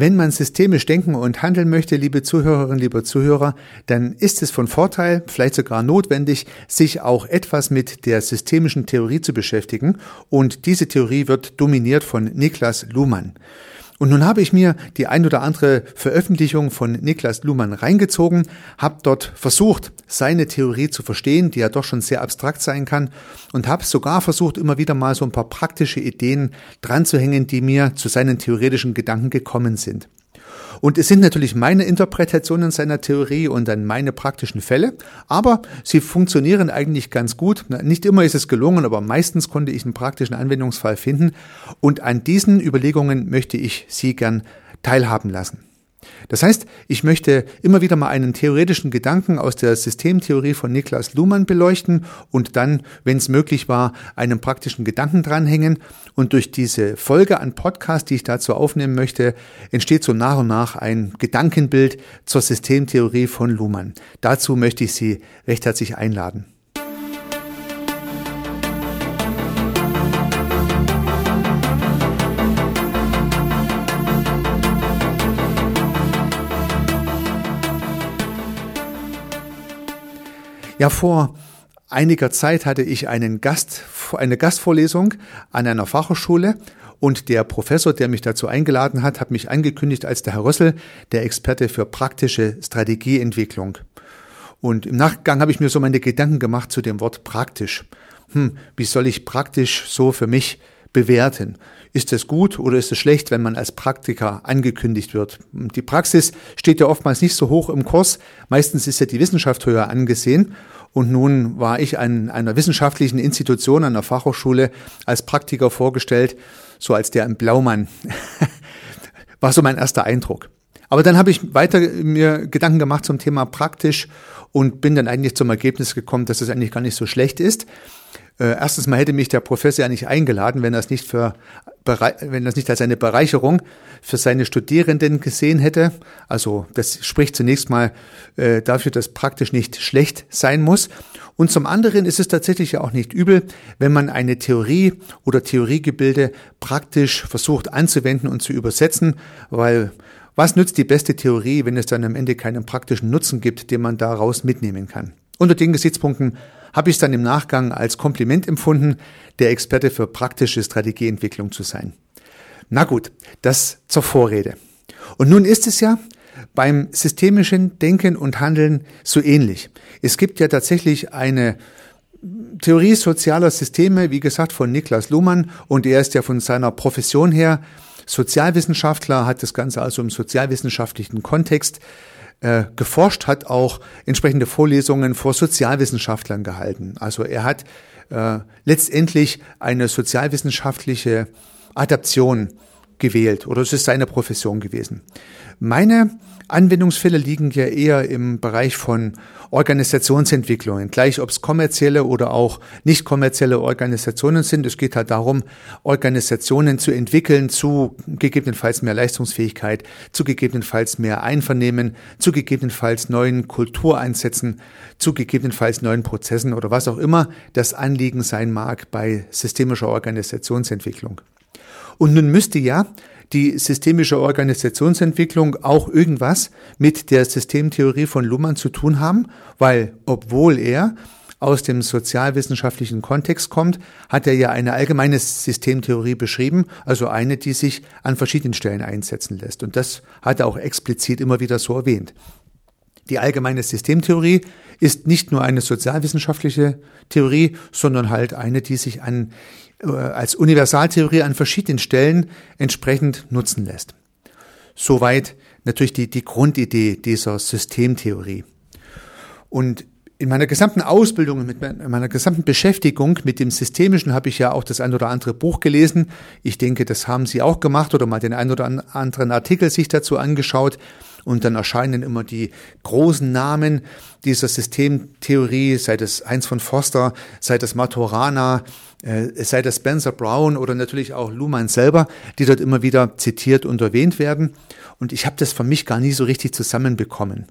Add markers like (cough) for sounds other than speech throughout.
Wenn man systemisch denken und handeln möchte, liebe Zuhörerinnen, liebe Zuhörer, dann ist es von Vorteil, vielleicht sogar notwendig, sich auch etwas mit der systemischen Theorie zu beschäftigen. Und diese Theorie wird dominiert von Niklas Luhmann. Und nun habe ich mir die ein oder andere Veröffentlichung von Niklas Luhmann reingezogen, habe dort versucht, seine Theorie zu verstehen, die ja doch schon sehr abstrakt sein kann, und habe sogar versucht, immer wieder mal so ein paar praktische Ideen dran zu hängen, die mir zu seinen theoretischen Gedanken gekommen sind. Und es sind natürlich meine Interpretationen seiner Theorie und dann meine praktischen Fälle, aber sie funktionieren eigentlich ganz gut. Nicht immer ist es gelungen, aber meistens konnte ich einen praktischen Anwendungsfall finden und an diesen Überlegungen möchte ich Sie gern teilhaben lassen. Das heißt, ich möchte immer wieder mal einen theoretischen Gedanken aus der Systemtheorie von Niklas Luhmann beleuchten und dann, wenn es möglich war, einen praktischen Gedanken dranhängen. Und durch diese Folge an Podcast, die ich dazu aufnehmen möchte, entsteht so nach und nach ein Gedankenbild zur Systemtheorie von Luhmann. Dazu möchte ich Sie recht herzlich einladen. Ja, vor einiger Zeit hatte ich einen Gast, eine Gastvorlesung an einer Fachhochschule und der Professor, der mich dazu eingeladen hat, hat mich angekündigt als der Herr Rössel, der Experte für praktische Strategieentwicklung. Und im Nachgang habe ich mir so meine Gedanken gemacht zu dem Wort praktisch. Hm, wie soll ich praktisch so für mich bewerten? Ist es gut oder ist es schlecht, wenn man als Praktiker angekündigt wird? Die Praxis steht ja oftmals nicht so hoch im Kurs. Meistens ist ja die Wissenschaft höher angesehen. Und nun war ich an einer wissenschaftlichen Institution, an einer Fachhochschule, als Praktiker vorgestellt, so als der im Blaumann. (laughs) war so mein erster Eindruck. Aber dann habe ich weiter mir Gedanken gemacht zum Thema praktisch und bin dann eigentlich zum Ergebnis gekommen, dass es eigentlich gar nicht so schlecht ist. Äh, erstens mal hätte mich der Professor ja nicht eingeladen, wenn er es nicht für wenn es nicht als eine Bereicherung für seine Studierenden gesehen hätte. Also das spricht zunächst mal äh, dafür, dass praktisch nicht schlecht sein muss. Und zum anderen ist es tatsächlich ja auch nicht übel, wenn man eine Theorie oder Theoriegebilde praktisch versucht anzuwenden und zu übersetzen, weil was nützt die beste Theorie, wenn es dann am Ende keinen praktischen Nutzen gibt, den man daraus mitnehmen kann? Unter den Gesichtspunkten habe ich es dann im Nachgang als Kompliment empfunden, der Experte für praktische Strategieentwicklung zu sein. Na gut, das zur Vorrede. Und nun ist es ja beim systemischen Denken und Handeln so ähnlich. Es gibt ja tatsächlich eine Theorie sozialer Systeme, wie gesagt, von Niklas Luhmann, und er ist ja von seiner Profession her Sozialwissenschaftler, hat das Ganze also im sozialwissenschaftlichen Kontext äh, geforscht, hat auch entsprechende Vorlesungen vor Sozialwissenschaftlern gehalten. Also er hat äh, letztendlich eine sozialwissenschaftliche Adaption gewählt oder es ist seine Profession gewesen. Meine Anwendungsfälle liegen ja eher im Bereich von Organisationsentwicklungen, gleich ob es kommerzielle oder auch nicht kommerzielle Organisationen sind. Es geht halt darum, Organisationen zu entwickeln zu gegebenenfalls mehr Leistungsfähigkeit, zu gegebenenfalls mehr Einvernehmen, zu gegebenenfalls neuen Kultureinsätzen, zu gegebenenfalls neuen Prozessen oder was auch immer das Anliegen sein mag bei systemischer Organisationsentwicklung. Und nun müsste ja die systemische Organisationsentwicklung auch irgendwas mit der Systemtheorie von Luhmann zu tun haben, weil obwohl er aus dem sozialwissenschaftlichen Kontext kommt, hat er ja eine allgemeine Systemtheorie beschrieben, also eine, die sich an verschiedenen Stellen einsetzen lässt. Und das hat er auch explizit immer wieder so erwähnt. Die allgemeine Systemtheorie ist nicht nur eine sozialwissenschaftliche Theorie, sondern halt eine, die sich an als Universaltheorie an verschiedenen Stellen entsprechend nutzen lässt. Soweit natürlich die, die Grundidee dieser Systemtheorie. Und in meiner gesamten Ausbildung, mit meiner gesamten Beschäftigung mit dem Systemischen habe ich ja auch das ein oder andere Buch gelesen. Ich denke, das haben Sie auch gemacht oder mal den ein oder anderen Artikel sich dazu angeschaut. Und dann erscheinen immer die großen Namen dieser Systemtheorie, sei das Heinz von Foster, sei das Maturana, äh, sei das Spencer Brown oder natürlich auch Luhmann selber, die dort immer wieder zitiert und erwähnt werden. Und ich habe das für mich gar nie so richtig zusammenbekommen.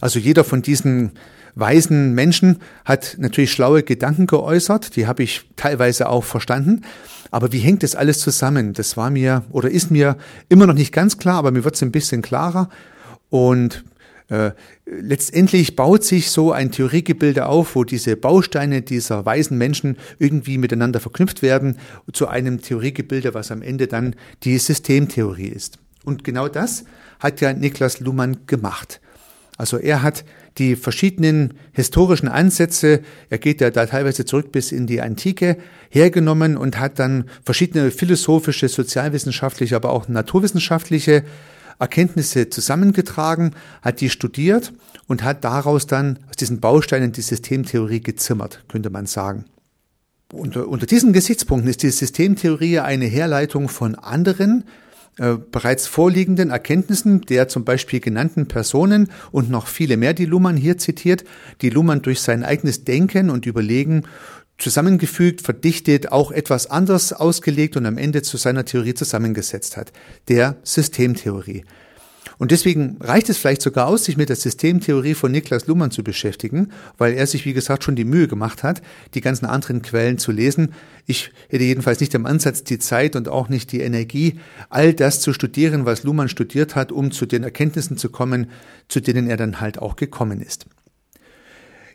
Also jeder von diesen weisen Menschen hat natürlich schlaue Gedanken geäußert, die habe ich teilweise auch verstanden. Aber wie hängt das alles zusammen? Das war mir oder ist mir immer noch nicht ganz klar, aber mir wird es ein bisschen klarer. Und äh, letztendlich baut sich so ein Theoriegebilde auf, wo diese Bausteine dieser weisen Menschen irgendwie miteinander verknüpft werden zu einem Theoriegebilde, was am Ende dann die Systemtheorie ist. Und genau das hat ja Niklas Luhmann gemacht. Also er hat die verschiedenen historischen Ansätze, er geht ja da teilweise zurück bis in die Antike, hergenommen und hat dann verschiedene philosophische, sozialwissenschaftliche, aber auch naturwissenschaftliche Erkenntnisse zusammengetragen, hat die studiert und hat daraus dann aus diesen Bausteinen die Systemtheorie gezimmert, könnte man sagen. Unter, unter diesen Gesichtspunkten ist die Systemtheorie eine Herleitung von anderen äh, bereits vorliegenden Erkenntnissen der zum Beispiel genannten Personen und noch viele mehr, die Luhmann hier zitiert, die Luhmann durch sein eigenes Denken und Überlegen zusammengefügt, verdichtet, auch etwas anders ausgelegt und am Ende zu seiner Theorie zusammengesetzt hat, der Systemtheorie. Und deswegen reicht es vielleicht sogar aus, sich mit der Systemtheorie von Niklas Luhmann zu beschäftigen, weil er sich, wie gesagt, schon die Mühe gemacht hat, die ganzen anderen Quellen zu lesen. Ich hätte jedenfalls nicht im Ansatz die Zeit und auch nicht die Energie, all das zu studieren, was Luhmann studiert hat, um zu den Erkenntnissen zu kommen, zu denen er dann halt auch gekommen ist.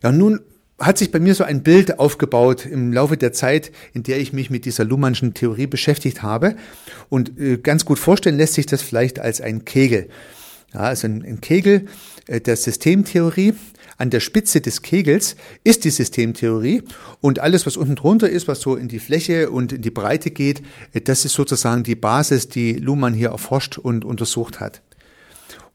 Ja, nun hat sich bei mir so ein Bild aufgebaut im Laufe der Zeit, in der ich mich mit dieser Luhmannschen Theorie beschäftigt habe. Und äh, ganz gut vorstellen lässt sich das vielleicht als ein Kegel. Ja, also ein, ein Kegel äh, der Systemtheorie. An der Spitze des Kegels ist die Systemtheorie und alles, was unten drunter ist, was so in die Fläche und in die Breite geht, äh, das ist sozusagen die Basis, die Luhmann hier erforscht und untersucht hat.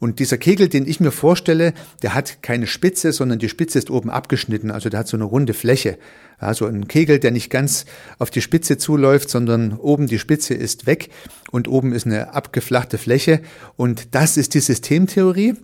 Und dieser Kegel, den ich mir vorstelle, der hat keine Spitze, sondern die Spitze ist oben abgeschnitten. Also der hat so eine runde Fläche. Also ein Kegel, der nicht ganz auf die Spitze zuläuft, sondern oben die Spitze ist weg und oben ist eine abgeflachte Fläche. Und das ist die Systemtheorie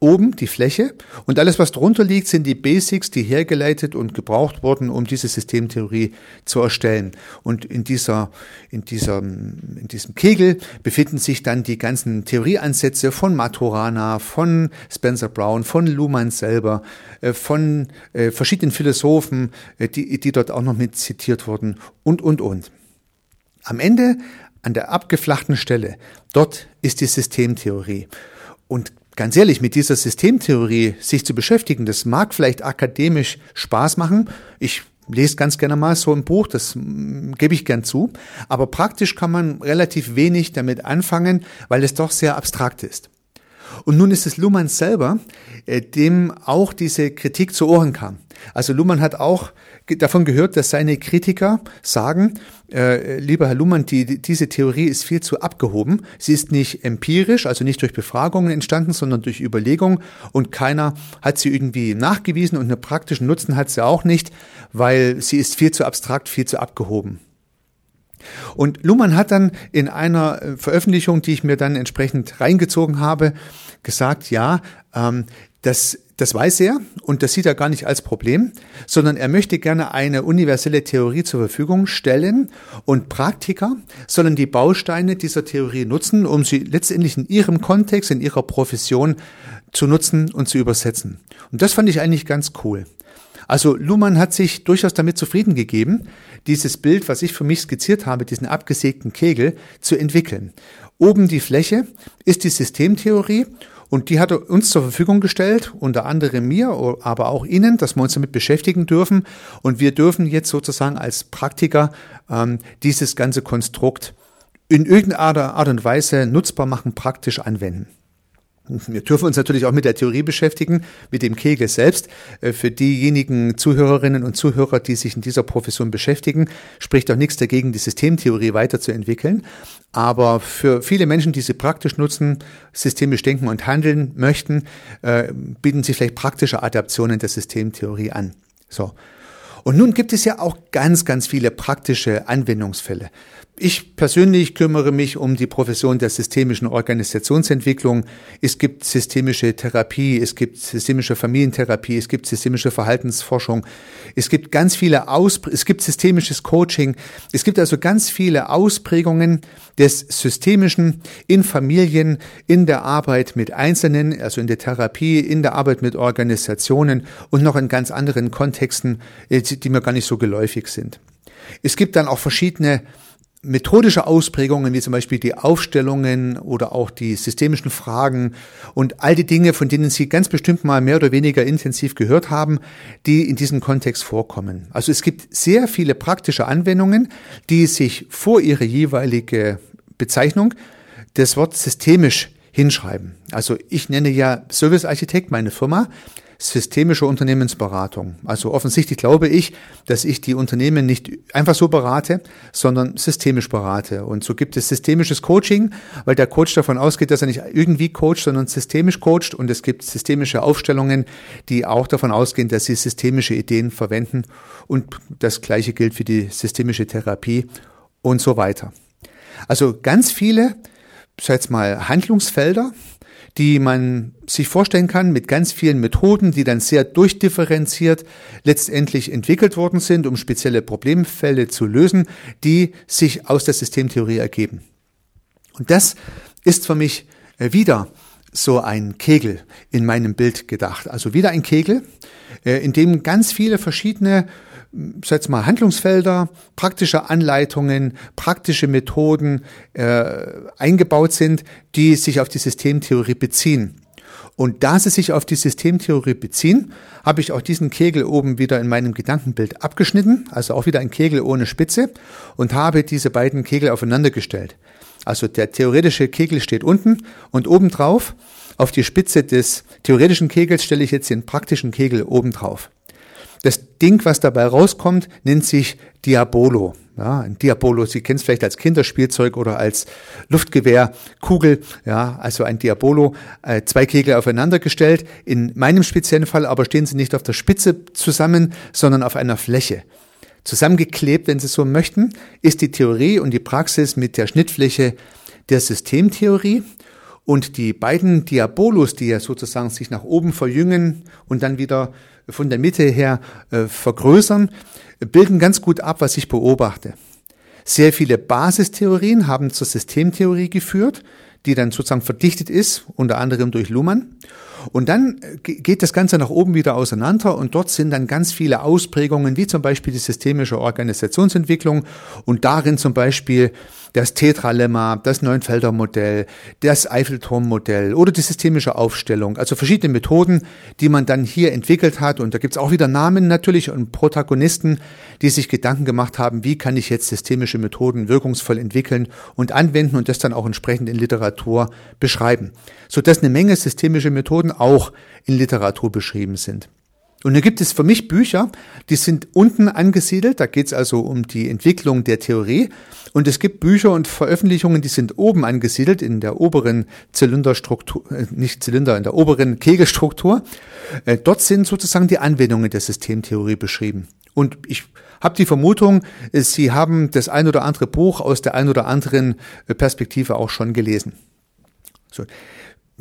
oben die Fläche und alles, was drunter liegt, sind die Basics, die hergeleitet und gebraucht wurden, um diese Systemtheorie zu erstellen. Und in dieser, in dieser, in diesem Kegel befinden sich dann die ganzen Theorieansätze von Maturana, von Spencer Brown, von Luhmann selber, äh, von äh, verschiedenen Philosophen, äh, die, die dort auch noch mit zitiert wurden und, und, und. Am Ende, an der abgeflachten Stelle, dort ist die Systemtheorie. Und ganz ehrlich, mit dieser Systemtheorie sich zu beschäftigen, das mag vielleicht akademisch Spaß machen. Ich lese ganz gerne mal so ein Buch, das mm, gebe ich gern zu. Aber praktisch kann man relativ wenig damit anfangen, weil es doch sehr abstrakt ist. Und nun ist es Luhmann selber, äh, dem auch diese Kritik zu Ohren kam. Also Luhmann hat auch davon gehört, dass seine Kritiker sagen, äh, lieber Herr Luhmann, die, diese Theorie ist viel zu abgehoben. Sie ist nicht empirisch, also nicht durch Befragungen entstanden, sondern durch Überlegung und keiner hat sie irgendwie nachgewiesen und einen praktischen Nutzen hat sie auch nicht, weil sie ist viel zu abstrakt, viel zu abgehoben. Und Luhmann hat dann in einer äh, Veröffentlichung, die ich mir dann entsprechend reingezogen habe, gesagt, ja, ähm, das, das weiß er und das sieht er gar nicht als Problem, sondern er möchte gerne eine universelle Theorie zur Verfügung stellen und Praktiker sollen die Bausteine dieser Theorie nutzen, um sie letztendlich in ihrem Kontext, in ihrer Profession zu nutzen und zu übersetzen. Und das fand ich eigentlich ganz cool. Also Luhmann hat sich durchaus damit zufrieden gegeben, dieses Bild, was ich für mich skizziert habe, diesen abgesägten Kegel, zu entwickeln. Oben die Fläche ist die Systemtheorie und die hat er uns zur Verfügung gestellt, unter anderem mir, aber auch Ihnen, dass wir uns damit beschäftigen dürfen. Und wir dürfen jetzt sozusagen als Praktiker ähm, dieses ganze Konstrukt in irgendeiner Art und Weise nutzbar machen, praktisch anwenden. Wir dürfen uns natürlich auch mit der Theorie beschäftigen, mit dem Kegel selbst. Äh, für diejenigen Zuhörerinnen und Zuhörer, die sich in dieser Profession beschäftigen, spricht auch nichts dagegen, die Systemtheorie weiterzuentwickeln. Aber für viele Menschen, die sie praktisch nutzen, systemisch denken und handeln möchten, äh, bieten sich vielleicht praktische Adaptionen der Systemtheorie an. So. Und nun gibt es ja auch ganz, ganz viele praktische Anwendungsfälle. Ich persönlich kümmere mich um die Profession der systemischen Organisationsentwicklung. Es gibt systemische Therapie, es gibt systemische Familientherapie, es gibt systemische Verhaltensforschung. Es gibt ganz viele Aus es gibt systemisches Coaching. Es gibt also ganz viele Ausprägungen des Systemischen in Familien, in der Arbeit mit Einzelnen, also in der Therapie, in der Arbeit mit Organisationen und noch in ganz anderen Kontexten, äh, die mir gar nicht so geläufig sind. Es gibt dann auch verschiedene methodische Ausprägungen, wie zum Beispiel die Aufstellungen oder auch die systemischen Fragen und all die Dinge, von denen Sie ganz bestimmt mal mehr oder weniger intensiv gehört haben, die in diesem Kontext vorkommen. Also es gibt sehr viele praktische Anwendungen, die sich vor ihre jeweilige Bezeichnung das Wort systemisch hinschreiben. Also ich nenne ja Service Architekt meine Firma systemische Unternehmensberatung. Also offensichtlich glaube ich, dass ich die Unternehmen nicht einfach so berate, sondern systemisch berate. Und so gibt es systemisches Coaching, weil der Coach davon ausgeht, dass er nicht irgendwie coacht, sondern systemisch coacht. Und es gibt systemische Aufstellungen, die auch davon ausgehen, dass sie systemische Ideen verwenden. Und das Gleiche gilt für die systemische Therapie und so weiter. Also ganz viele, sag jetzt mal, Handlungsfelder, die man sich vorstellen kann mit ganz vielen Methoden, die dann sehr durchdifferenziert letztendlich entwickelt worden sind, um spezielle Problemfälle zu lösen, die sich aus der Systemtheorie ergeben. Und das ist für mich äh, wieder so ein Kegel in meinem Bild gedacht. Also wieder ein Kegel, äh, in dem ganz viele verschiedene sag mal, Handlungsfelder, praktische Anleitungen, praktische Methoden äh, eingebaut sind, die sich auf die Systemtheorie beziehen. Und da sie sich auf die Systemtheorie beziehen, habe ich auch diesen Kegel oben wieder in meinem Gedankenbild abgeschnitten, also auch wieder ein Kegel ohne Spitze und habe diese beiden Kegel aufeinander gestellt. Also der theoretische Kegel steht unten und obendrauf auf die Spitze des theoretischen Kegels stelle ich jetzt den praktischen Kegel obendrauf. Das Ding, was dabei rauskommt, nennt sich Diabolo. Ja, ein Diabolo, Sie kennen es vielleicht als Kinderspielzeug oder als Luftgewehrkugel. Ja, also ein Diabolo, äh, zwei Kegel aufeinander gestellt. In meinem speziellen Fall aber stehen sie nicht auf der Spitze zusammen, sondern auf einer Fläche. Zusammengeklebt, wenn Sie so möchten, ist die Theorie und die Praxis mit der Schnittfläche der Systemtheorie. Und die beiden Diabolos, die ja sozusagen sich nach oben verjüngen und dann wieder von der Mitte her äh, vergrößern, bilden ganz gut ab, was ich beobachte. Sehr viele Basistheorien haben zur Systemtheorie geführt, die dann sozusagen verdichtet ist, unter anderem durch Luhmann. Und dann äh, geht das Ganze nach oben wieder auseinander und dort sind dann ganz viele Ausprägungen, wie zum Beispiel die systemische Organisationsentwicklung und darin zum Beispiel das Tetralemma, das Neunfelder Modell, das Eiffelturm-Modell oder die systemische Aufstellung. Also verschiedene Methoden, die man dann hier entwickelt hat. Und da gibt's auch wieder Namen natürlich und Protagonisten, die sich Gedanken gemacht haben, wie kann ich jetzt systemische Methoden wirkungsvoll entwickeln und anwenden und das dann auch entsprechend in Literatur beschreiben. Sodass eine Menge systemische Methoden auch in Literatur beschrieben sind. Und da gibt es für mich Bücher, die sind unten angesiedelt, da geht es also um die Entwicklung der Theorie. Und es gibt Bücher und Veröffentlichungen, die sind oben angesiedelt, in der oberen Zylinderstruktur, äh, nicht Zylinder, in der oberen Kegelstruktur. Äh, dort sind sozusagen die Anwendungen der Systemtheorie beschrieben. Und ich habe die Vermutung, Sie haben das ein oder andere Buch aus der ein oder anderen äh, Perspektive auch schon gelesen. So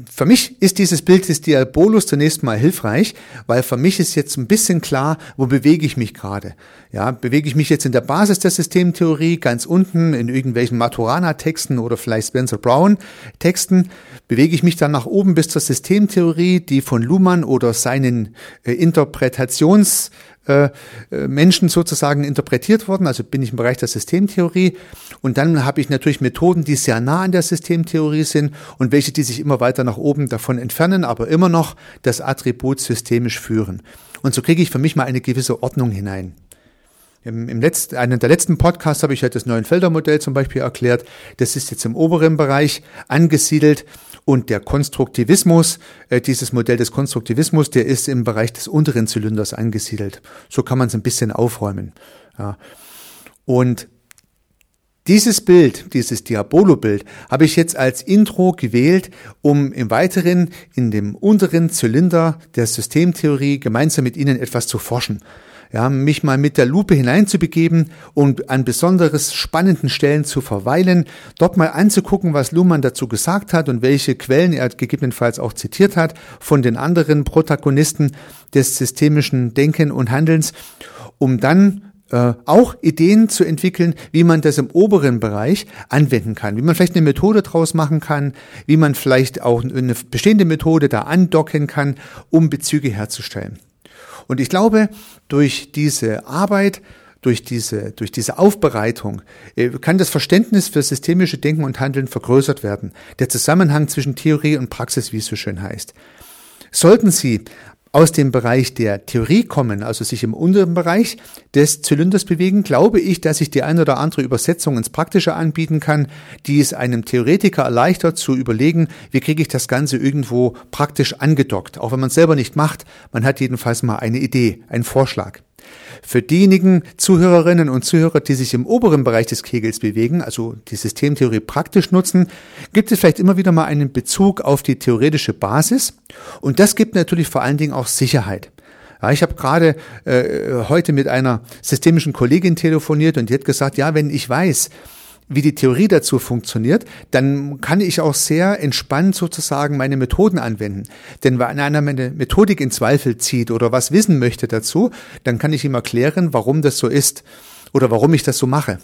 für mich ist dieses Bild des Diabolus zunächst mal hilfreich, weil für mich ist jetzt ein bisschen klar, wo bewege ich mich gerade. Ja, bewege ich mich jetzt in der Basis der Systemtheorie ganz unten in irgendwelchen Maturana-Texten oder vielleicht Spencer Brown-Texten? Bewege ich mich dann nach oben bis zur Systemtheorie, die von Luhmann oder seinen äh, Interpretations äh, äh, Menschen sozusagen interpretiert worden. Also bin ich im Bereich der Systemtheorie. Und dann habe ich natürlich Methoden, die sehr nah an der Systemtheorie sind und welche, die sich immer weiter nach oben davon entfernen, aber immer noch das Attribut systemisch führen. Und so kriege ich für mich mal eine gewisse Ordnung hinein. Im, im letzten, einen der letzten Podcasts habe ich halt das Neuenfelder-Modell zum Beispiel erklärt. Das ist jetzt im oberen Bereich angesiedelt und der Konstruktivismus, äh, dieses Modell des Konstruktivismus, der ist im Bereich des unteren Zylinders angesiedelt. So kann man es ein bisschen aufräumen. Ja. Und dieses Bild, dieses Diabolo-Bild, habe ich jetzt als Intro gewählt, um im Weiteren in dem unteren Zylinder der Systemtheorie gemeinsam mit Ihnen etwas zu forschen ja, mich mal mit der Lupe hineinzubegeben und an besonderes spannenden Stellen zu verweilen, dort mal anzugucken, was Luhmann dazu gesagt hat und welche Quellen er gegebenenfalls auch zitiert hat von den anderen Protagonisten des systemischen Denken und Handelns, um dann äh, auch Ideen zu entwickeln, wie man das im oberen Bereich anwenden kann, wie man vielleicht eine Methode draus machen kann, wie man vielleicht auch eine bestehende Methode da andocken kann, um Bezüge herzustellen. Und ich glaube, durch diese Arbeit durch diese, durch diese Aufbereitung äh, kann das Verständnis für systemische Denken und Handeln vergrößert werden. Der Zusammenhang zwischen Theorie und Praxis, wie es so schön heißt. Sollten Sie aus dem Bereich der Theorie kommen, also sich im unteren Bereich des Zylinders bewegen, glaube ich, dass ich die ein oder andere Übersetzung ins Praktische anbieten kann, die es einem Theoretiker erleichtert zu überlegen, wie kriege ich das Ganze irgendwo praktisch angedockt. Auch wenn man es selber nicht macht, man hat jedenfalls mal eine Idee, einen Vorschlag. Für diejenigen Zuhörerinnen und Zuhörer, die sich im oberen Bereich des Kegels bewegen, also die Systemtheorie praktisch nutzen, gibt es vielleicht immer wieder mal einen Bezug auf die theoretische Basis. Und das gibt natürlich vor allen Dingen auch Sicherheit. Ja, ich habe gerade äh, heute mit einer systemischen Kollegin telefoniert und die hat gesagt, ja, wenn ich weiß, wie die Theorie dazu funktioniert, dann kann ich auch sehr entspannt sozusagen meine Methoden anwenden. Denn wenn einer meine Methodik in Zweifel zieht oder was wissen möchte dazu, dann kann ich ihm erklären, warum das so ist oder warum ich das so mache.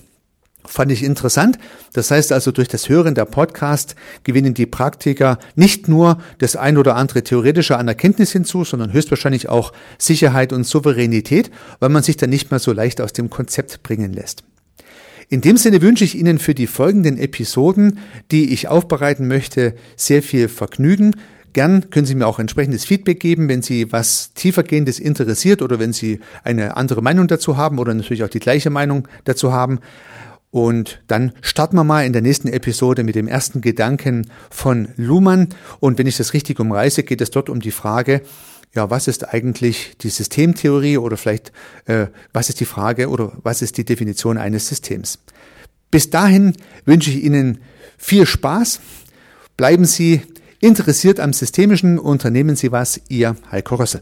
Fand ich interessant. Das heißt also, durch das Hören der Podcast gewinnen die Praktiker nicht nur das ein oder andere theoretische Anerkenntnis hinzu, sondern höchstwahrscheinlich auch Sicherheit und Souveränität, weil man sich dann nicht mehr so leicht aus dem Konzept bringen lässt. In dem Sinne wünsche ich Ihnen für die folgenden Episoden, die ich aufbereiten möchte, sehr viel Vergnügen. Gern können Sie mir auch entsprechendes Feedback geben, wenn Sie was tiefergehendes interessiert oder wenn Sie eine andere Meinung dazu haben oder natürlich auch die gleiche Meinung dazu haben. Und dann starten wir mal in der nächsten Episode mit dem ersten Gedanken von Luhmann. Und wenn ich das richtig umreiße, geht es dort um die Frage, ja, was ist eigentlich die Systemtheorie oder vielleicht, äh, was ist die Frage oder was ist die Definition eines Systems? Bis dahin wünsche ich Ihnen viel Spaß. Bleiben Sie interessiert am Systemischen, unternehmen Sie was, Ihr Heiko Rössel.